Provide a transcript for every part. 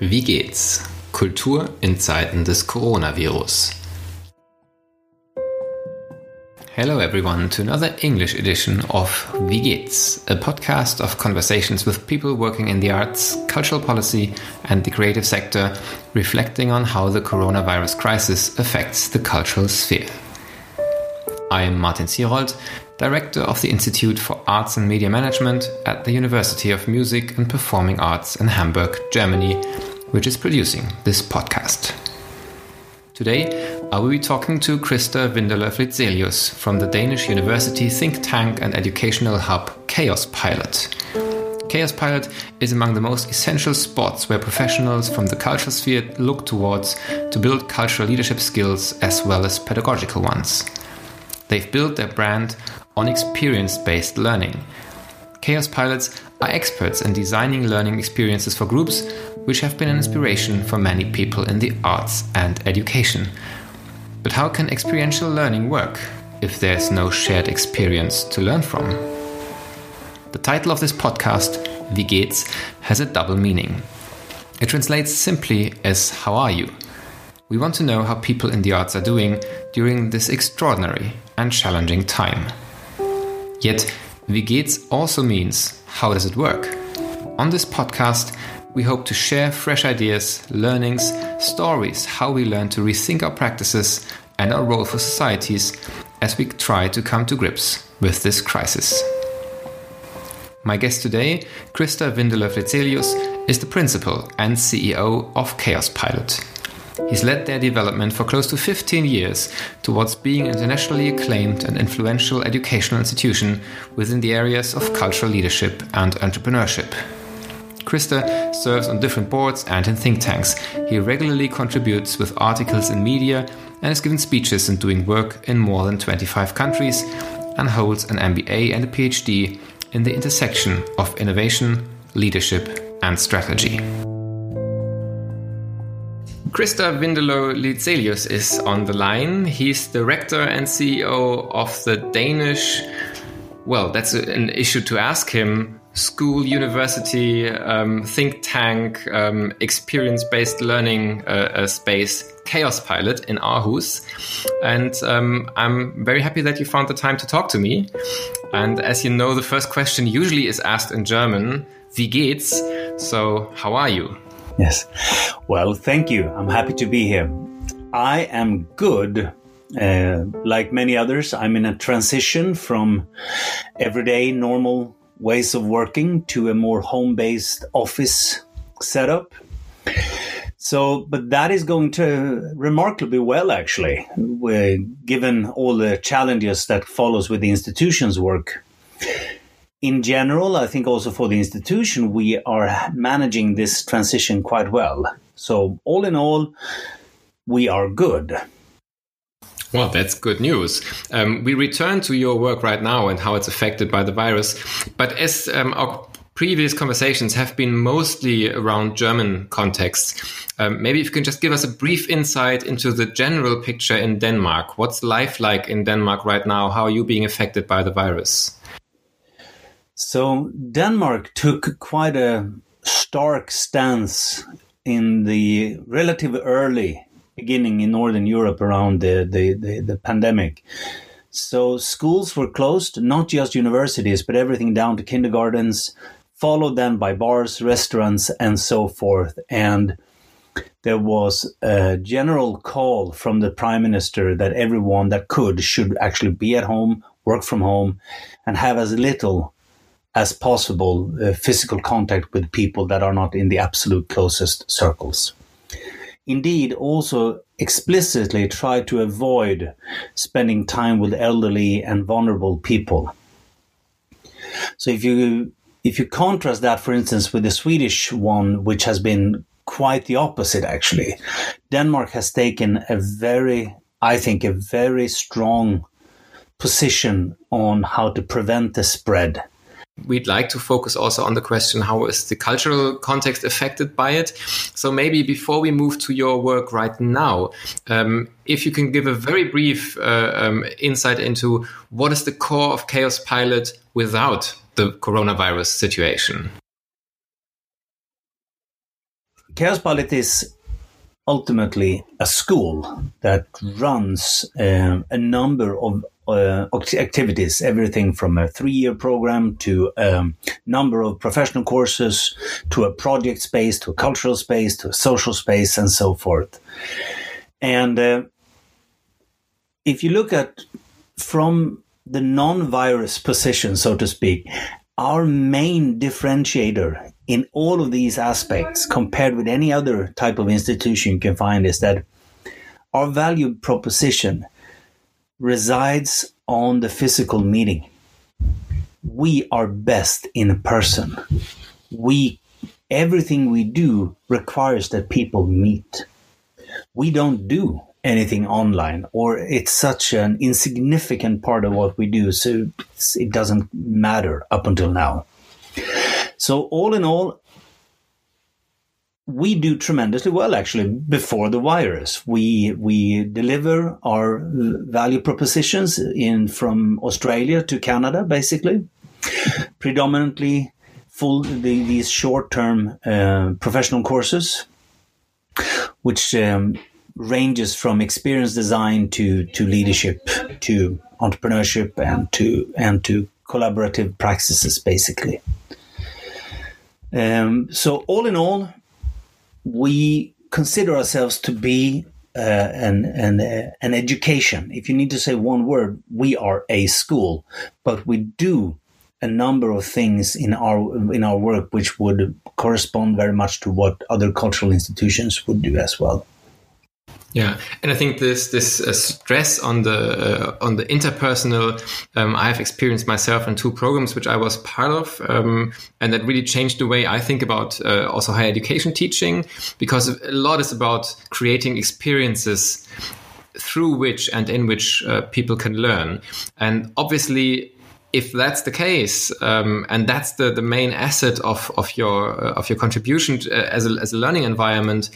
Wie geht's? Kultur in Zeiten des Coronavirus. Hello everyone to another English edition of Wie geht's, a podcast of conversations with people working in the arts, cultural policy and the creative sector, reflecting on how the coronavirus crisis affects the cultural sphere. I'm Martin Zierold, Director of the Institute for Arts and Media Management at the University of Music and Performing Arts in Hamburg, Germany, which is producing this podcast. Today, I will be talking to Christer Windeløv-Lidzélius from the Danish University think tank and educational hub Kaospilot. Chaos Pilot is among the most essential spots where professionals from the cultural sphere look towards to build cultural leadership skills as well as pedagogical ones. They've built their brand on experience based learning. Kaospilots are experts in designing learning experiences for groups, which have been an inspiration for many people in the arts and education. But how can experiential learning work if there's no shared experience to learn from? The title of this podcast, Wie geht's, has a double meaning. It translates simply as How are you? We want to know how people in the arts are doing during this extraordinary and challenging time. Yet, Wie geht's also means how does it work? On this podcast, we hope to share fresh ideas, learnings, stories, how we learn to rethink our practices and our role for societies as we try to come to grips with this crisis. My guest today, Christer Windeløv-Lidzélius, is the principal and CEO of Kaospilot. He's led their development for close to 15 years towards being an internationally acclaimed and influential educational institution within the areas of cultural leadership and entrepreneurship. Christer serves on different boards and in think tanks. He regularly contributes with articles in media and has given speeches and doing work in more than 25 countries and holds an MBA and a PhD in the intersection of innovation, leadership, and strategy. Christer Windeløv-Lidzélius is on the line. He's director and CEO of the Danish, well, that's an issue to ask him, school, university, um, think tank, um, experience based learning uh, uh, space, Kaospilot in Aarhus. And um, I'm very happy that you found the time to talk to me. And as you know, the first question usually is asked in German, Wie geht's? So, how are you? Yes. Well, thank you. I'm happy to be here. I am good. Uh, like many others, I'm in a transition from everyday normal ways of working to a more home based office setup. So, but that is going to remarkably well, actually, given all the challenges that follows with the institution's work in general, I think also for the institution, we are managing this transition quite well. So, all in all, we are good. Well, that's good news. Um, we return to your work right now and how it's affected by the virus. But as um, our previous conversations have been mostly around German contexts, um, maybe if you can just give us a brief insight into the general picture in Denmark. What's life like in Denmark right now? How are you being affected by the virus? So Denmark took quite a stark stance in the relatively early beginning in Northern Europe around the, the, the, the, pandemic. So schools were closed, not just universities, but everything down to kindergartens, followed then by bars, restaurants, and so forth. And there was a general call from the prime minister that everyone that could should actually be at home, work from home, and have as little as possible uh, physical contact with people that are not in the absolute closest circles. Indeed, also explicitly try to avoid spending time with elderly and vulnerable people. So if you if you contrast that, for instance, with the Swedish one, which has been quite the opposite, actually, Denmark has taken a very, I think, a very strong position on how to prevent the spread we'd like to focus also on the question how is the cultural context affected by it? So maybe before we move to your work right now um, if you can give a very brief uh, um, insight into what is the core of Kaospilot without the coronavirus situation? Kaospilot is ultimately a school that runs uh, a number of uh, activities, everything from a three-year program to a um, number of professional courses, to a project space, to a cultural space, to a social space, and so forth. And uh, if you look at from the non-virus position, so to speak, our main differentiator in all of these aspects compared with any other type of institution you can find is that our value proposition resides on the physical meeting. We are best in person. We everything we do requires that people meet. We don't do anything online or it's such an insignificant part of what we do so it doesn't matter up until now. So all in all, we do tremendously well actually before the virus. We we deliver our value propositions in from Australia to Canada, basically, predominantly full the, these short term uh, professional courses, which um, ranges from experience design to to leadership to entrepreneurship and to and to collaborative practices, basically. Um, so all in all, we consider ourselves to be uh, an an uh, an education. If you need to say one word, we are a school, but we do a number of things in our in our work which would correspond very much to what other cultural institutions would do as well. Yeah, and I think this this uh, stress on the uh, on the interpersonal, um, I have experienced myself in two programs which I was part of, um, and that really changed the way I think about uh, also higher education teaching, because a lot is about creating experiences through which and in which uh, people can learn, and obviously if that's the case, um, and that's the, the main asset of, of your uh, of your contribution to, uh, as, a, as a learning environment,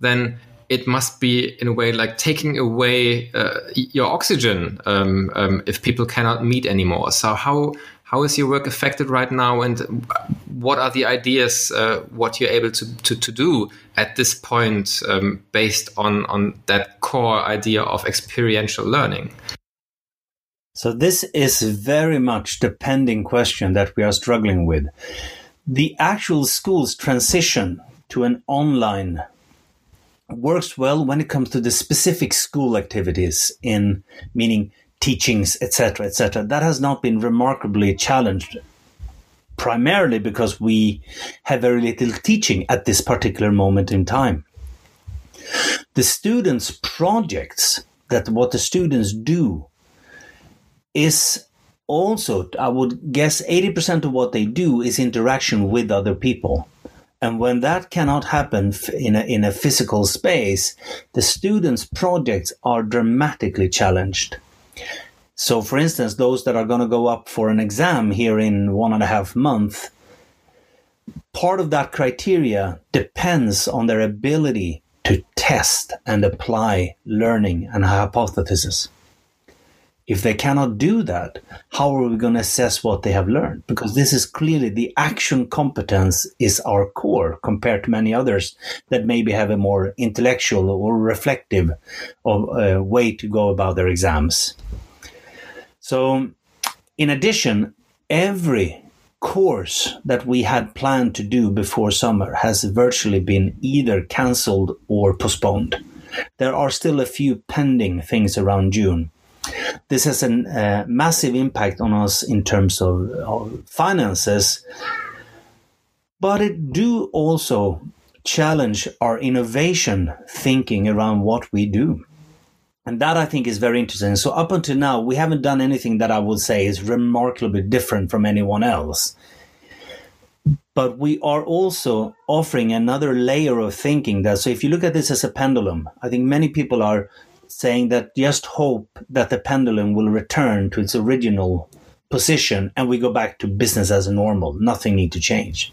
then it must be in a way like taking away uh, your oxygen um, um, if people cannot meet anymore. So how how is your work affected right now, and what are the ideas uh, what you're able to, to, to do at this point um, based on on that core idea of experiential learning? So this is very much the pending question that we are struggling with. The actual school's transition to an online works well when it comes to the specific school activities in meaning teachings etc etc that has not been remarkably challenged primarily because we have very little teaching at this particular moment in time. The students projects that what the students do is also i would guess 80% of what they do is interaction with other people and when that cannot happen in a, in a physical space, the students' projects are dramatically challenged. So, for instance, those that are going to go up for an exam here in one and a half months, part of that criteria depends on their ability to test and apply learning and hypothesis. If they cannot do that, how are we going to assess what they have learned? Because this is clearly the action competence is our core compared to many others that maybe have a more intellectual or reflective uh, way to go about their exams. So, in addition, every course that we had planned to do before summer has virtually been either cancelled or postponed. There are still a few pending things around June. This has a massive impact on us in terms of, of finances, but it do also challenge our innovation thinking around what we do. And that I think is very interesting. So up until now, we haven't done anything that I would say is remarkably different from anyone else. But we are also offering another layer of thinking that, so if you look at this as a pendulum, I think many people are saying that just hope that the pendulum will return to its original position and we go back to business as normal. Nothing need to change.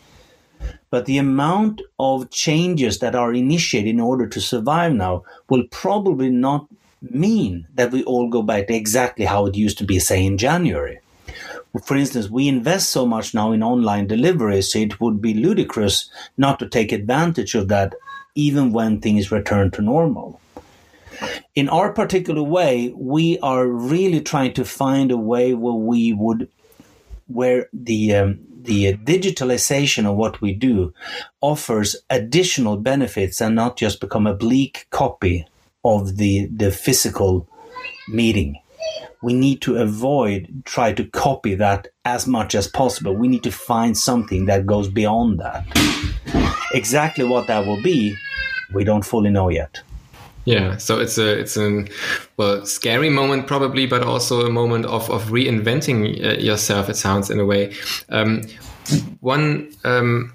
But the amount of changes that are initiated in order to survive now will probably not mean that we all go back to exactly how it used to be, say, in January. For instance, we invest so much now in online delivery, so it would be ludicrous not to take advantage of that even when things return to normal. In our particular way, we are really trying to find a way where we would, where the um, the digitalization of what we do offers additional benefits and not just become a bleak copy of the the physical meeting. We need to avoid try to copy that as much as possible. We need to find something that goes beyond that. Exactly what that will be we don't fully know yet yeah so it's a it's a well scary moment probably but also a moment of of reinventing uh, yourself it sounds in a way. Um, one um,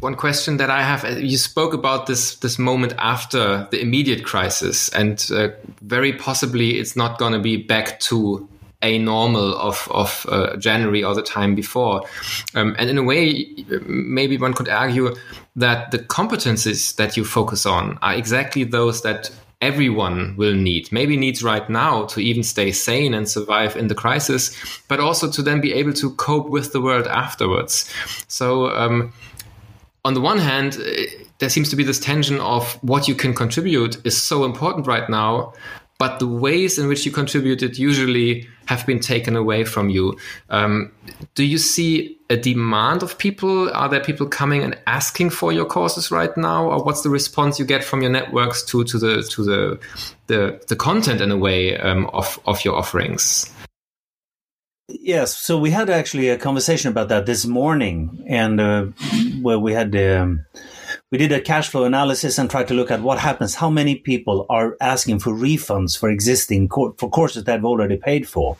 one question that I have: You spoke about this this moment after the immediate crisis, and uh, very possibly it's not going to be back to a normal of of uh, January or the time before. Um, and in a way, maybe one could argue that the competencies that you focus on are exactly those that everyone will need, maybe needs right now to even stay sane and survive in the crisis, but also to then be able to cope with the world afterwards. So. Um, on the one hand, uh, there seems to be this tension of what you can contribute is so important right now, but the ways in which you contributed usually have been taken away from you. Um, do you see a demand of people? Are there people coming and asking for your courses right now, or what's the response you get from your networks to to the to the the, the content in a way um, of of your offerings? Yes, so we had actually a conversation about that this morning, and uh, where we had um, we did a cash flow analysis and tried to look at what happens. How many people are asking for refunds for existing for courses that they've already paid for,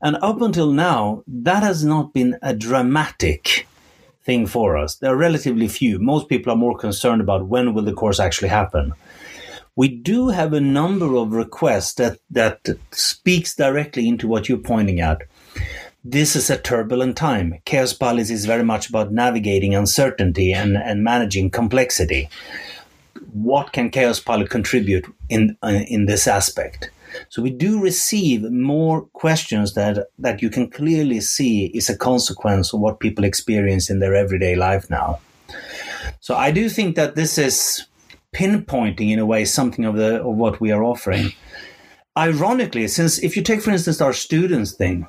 and up until now, that has not been a dramatic thing for us. There are relatively few. Most people are more concerned about when will the course actually happen. We do have a number of requests that that speaks directly into what you're pointing at this is a turbulent time. Kaospilots is very much about navigating uncertainty and, and managing complexity. What can Kaospilot contribute in uh, in this aspect? So we do receive more questions that that you can clearly see is a consequence of what people experience in their everyday life now. So I do think that this is pinpointing in a way something of the of what we are offering. Ironically, since if you take for instance our students thing,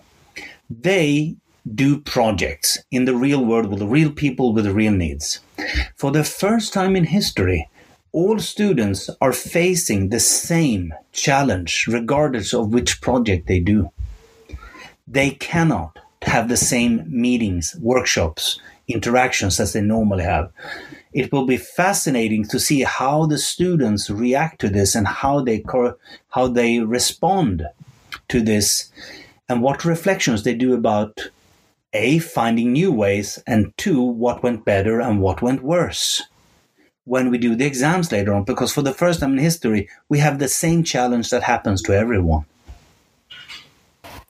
they do projects in the real world with real people with real needs. For the first time in history, all students are facing the same challenge regardless of which project they do. They cannot have the same meetings, workshops, interactions as they normally have. It will be fascinating to see how the students react to this and how they how they respond to this and what reflections they do about A, finding new ways, and two, what went better and what went worse when we do the exams later on, because for the first time in history, we have the same challenge that happens to everyone.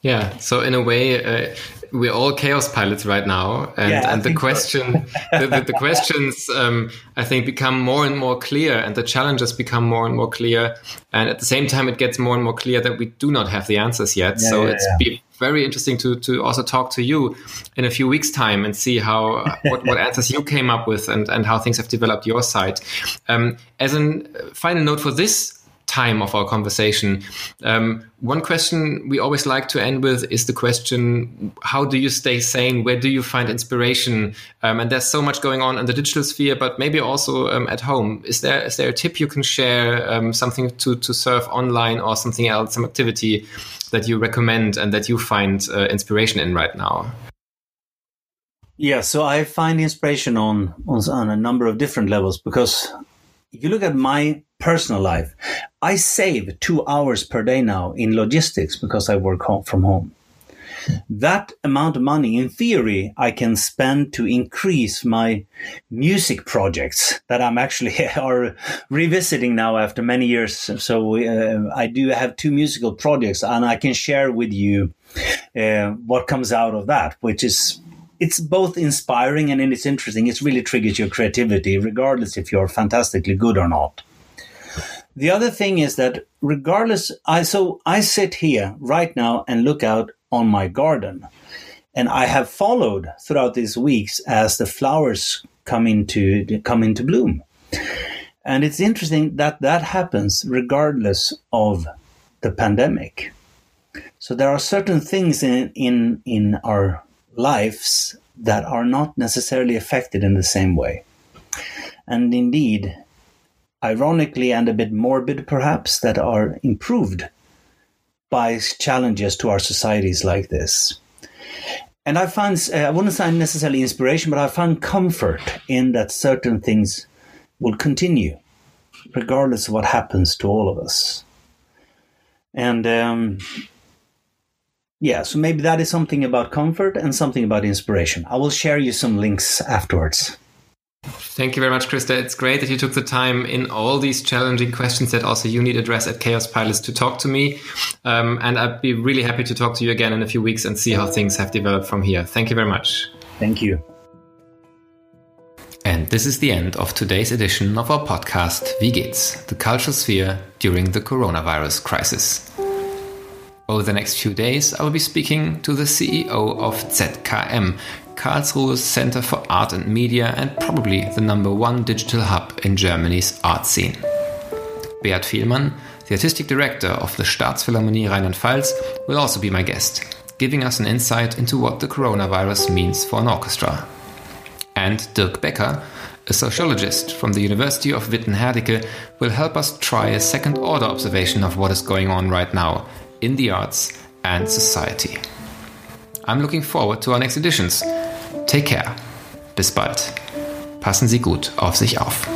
Yeah, so in a way, uh, we're all Kaospilots right now, and, yeah, and the question, so. the, the, the, questions, um, I think, become more and more clear, and the challenges become more and more clear, and at the same time, it gets more and more clear that we do not have the answers yet. Yeah, so yeah, it's be very interesting to to also talk to you in a few weeks' time and see how what, what answers you came up with and and how things have developed your side. Um, as a final note for this time of our conversation. Um, one question we always like to end with is the question How do you stay sane? Where do you find inspiration? Um, and there's so much going on in the digital sphere, but maybe also um, at home. Is there is there a tip you can share, um, something to, to serve online or something else, some activity that you recommend and that you find uh, inspiration in right now? Yeah, so I find inspiration on, on on a number of different levels because if you look at my personal life, I save two hours per day now in logistics because I work home, from home. That amount of money, in theory, I can spend to increase my music projects that I'm actually are revisiting now after many years. So uh, I do have two musical projects, and I can share with you uh, what comes out of that, which is it's both inspiring and it's interesting. It really triggers your creativity, regardless if you're fantastically good or not. The other thing is that regardless, I so I sit here right now and look out on my garden, and I have followed throughout these weeks as the flowers come into come into bloom. And it's interesting that that happens regardless of the pandemic. So there are certain things in, in, in our lives that are not necessarily affected in the same way. And indeed, ironically and a bit morbid perhaps, that are improved by challenges to our societies like this. And I find, uh, I wouldn't say necessarily inspiration, but I find comfort in that certain things will continue, regardless of what happens to all of us. And um, yeah, so maybe that is something about comfort and something about inspiration. I will share you some links afterwards. Thank you very much, Christer. It's great that you took the time in all these challenging questions that also you need address at Kaospilots to talk to me. Um, and I'd be really happy to talk to you again in a few weeks and see how things have developed from here. Thank you very much. Thank you. And this is the end of today's edition of our podcast, Wie geht's? The Cultural Sphere during the coronavirus crisis. Over the next few days, I will be speaking to the CEO of ZKM, Karlsruhe's Center for Art and Media, and probably the number one digital hub in Germany's art scene. Beat Fehlmann, the artistic director of the Staatsphilharmonie Rheinland-Pfalz, will also be my guest, giving us an insight into what the coronavirus means for an orchestra. And Dirk Baecker, a sociologist from the University of Witten-Herdecke, will help us try a second order observation of what is going on right now in the arts and society. I'm looking forward to our next editions. Take care. Bis bald. Passen Sie gut auf sich auf.